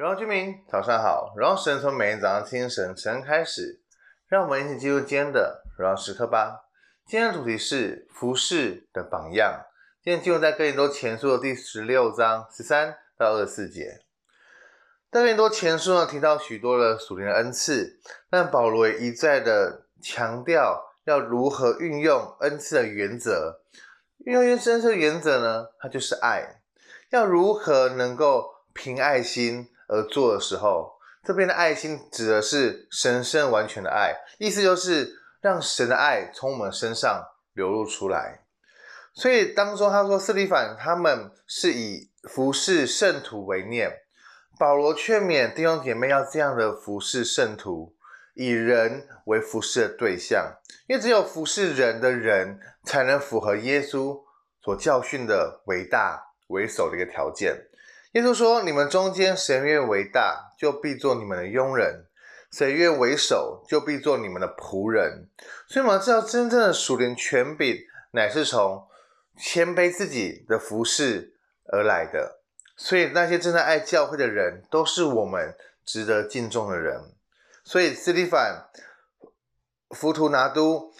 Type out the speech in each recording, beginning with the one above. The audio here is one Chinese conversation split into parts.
荣耀居民，早上好！荣耀神从每天早上清晨晨开始，让我们一起进入今天的荣耀时刻吧。今天的主题是服事的榜样。今天进入在哥林多前书的第十六章十三到二十四节。在哥林多前书呢，提到许多的属灵的恩赐，但保罗一再的强调要如何运用恩赐的原则。运用恩赐的原则呢，它就是爱。要如何能够凭爱心而做的时候，这边的爱心指的是神圣完全的爱，意思就是让神的爱从我们身上流露出来。所以当中他说，司提反他们是以服侍圣徒为念，保罗劝勉弟兄姐妹要这样的服侍圣徒，以人为服侍的对象，因为只有服侍人的人，才能符合耶稣所教训的为大为首的一个条件。耶稣说：“你们中间谁愿为大，就必做你们的佣人；谁愿为首，就必做你们的仆人。”所以，我们知道，真正的属灵权柄乃是从谦卑自己的服侍而来的。所以，那些真正爱教会的人，都是我们值得敬重的人。所以，司提反、弗图拿都、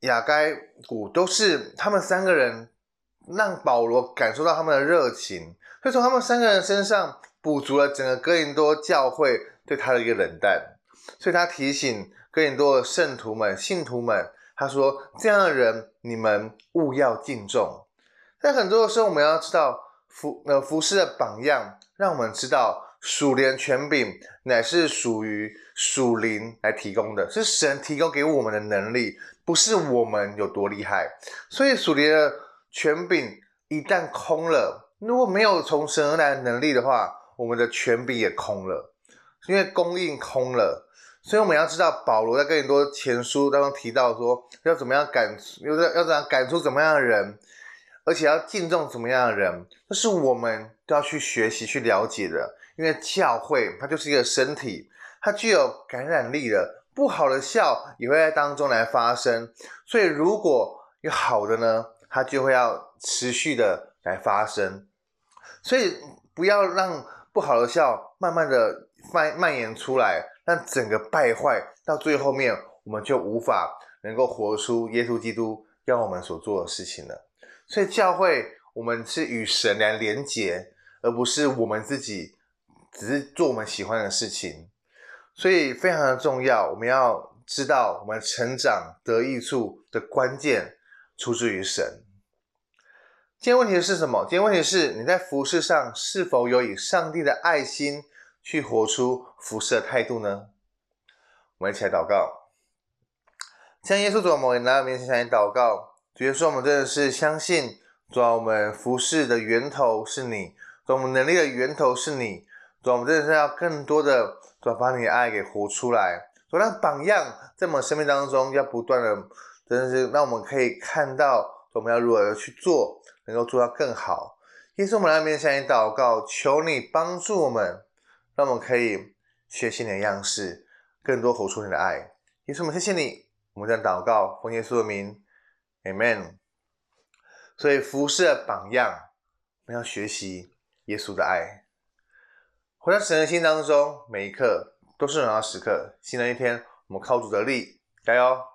亚该古都是他们三个人，让保罗感受到他们的热情。所以从他们三个人身上补足了整个哥林多教会对他的一个冷淡，所以他提醒哥林多的圣徒们、信徒们，他说：“这样的人，你们勿要敬重。”但很多的时候，我们要知道服呃服侍的榜样，让我们知道属灵权柄乃是属于属灵来提供的，是神提供给我们的能力，不是我们有多厉害。所以属灵的权柄一旦空了。如果没有从神而来的能力的话，我们的权柄也空了，因为供应空了。所以我们要知道，保罗在哥林多前书当中提到说，要怎么样赶，要要怎样赶出怎么样的人，而且要敬重怎么样的人，这是我们都要去学习、去了解的。因为教会它就是一个身体，它具有感染力的，不好的效也会在当中来发生。所以如果有好的呢，它就会要持续的来发生。所以不要让不好的笑慢慢的蔓蔓延出来，让整个败坏到最后面，我们就无法能够活出耶稣基督要我们所做的事情了。所以教会我们是与神来连结，而不是我们自己只是做我们喜欢的事情。所以非常的重要，我们要知道我们成长得益处的关键出自于神。今天问题是什么？今天问题是你在服事上是否有以上帝的爱心去活出服事的态度呢？我们一起来祷告。像耶稣主，我们来到面前向你祷告。主耶稣，我们真的是相信，主啊，我们服事的源头是你，主，我们能力的源头是你，主，我们真的是要更多的，主，把你的爱给活出来。主，让榜样在我们生命当中要不断的，真的是让我们可以看到，我们要如何去做。能够做到更好，耶稣，我们来面向你祷告，求你帮助我们，让我们可以学习你的样式，更多活出你的爱。耶稣，我们谢谢你，我们在祷告，奉耶稣的名，Amen。所以服事的榜样，我们要学习耶稣的爱，活在神的心当中，每一刻都是荣耀时刻。新的一天，我们靠主得力，加油！